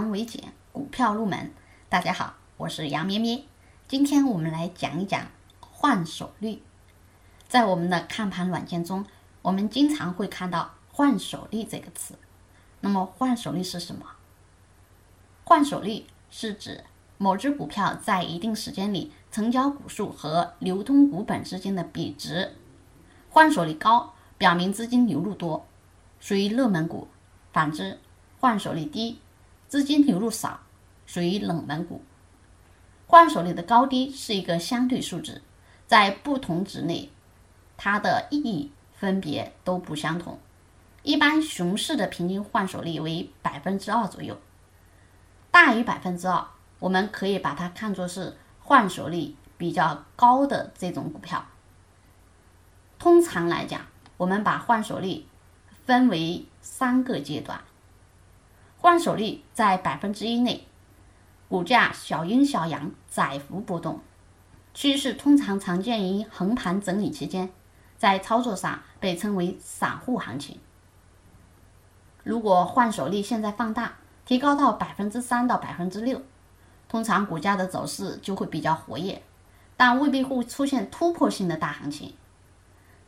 为简，股票入门。大家好，我是杨咩咩。今天我们来讲一讲换手率。在我们的看盘软件中，我们经常会看到“换手率”这个词。那么，换手率是什么？换手率是指某只股票在一定时间里成交股数和流通股本之间的比值。换手率高，表明资金流入多，属于热门股；反之，换手率低，资金流入少，属于冷门股。换手率的高低是一个相对数值，在不同值内，它的意义分别都不相同。一般熊市的平均换手率为百分之二左右，大于百分之二，我们可以把它看作是换手率比较高的这种股票。通常来讲，我们把换手率分为三个阶段。换手率在百分之一内，股价小阴小阳，窄幅波动，趋势通常常见于横盘整理期间，在操作上被称为散户行情。如果换手率现在放大，提高到百分之三到百分之六，通常股价的走势就会比较活跃，但未必会出现突破性的大行情。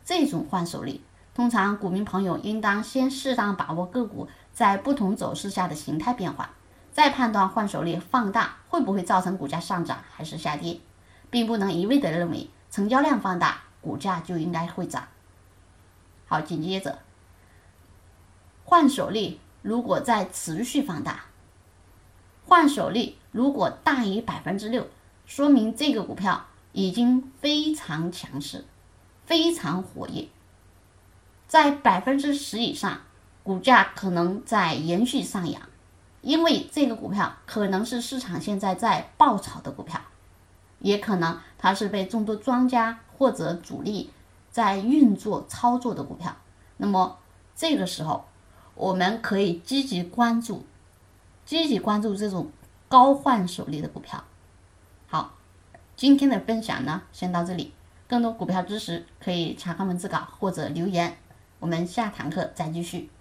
这种换手率，通常股民朋友应当先适当把握个股。在不同走势下的形态变化，再判断换手率放大会不会造成股价上涨还是下跌，并不能一味的认为成交量放大股价就应该会涨。好，紧接着，换手率如果再持续放大，换手率如果大于百分之六，说明这个股票已经非常强势，非常活跃，在百分之十以上。股价可能在延续上扬，因为这个股票可能是市场现在在爆炒的股票，也可能它是被众多庄家或者主力在运作操作的股票。那么这个时候，我们可以积极关注，积极关注这种高换手率的股票。好，今天的分享呢，先到这里。更多股票知识可以查看文字稿或者留言，我们下堂课再继续。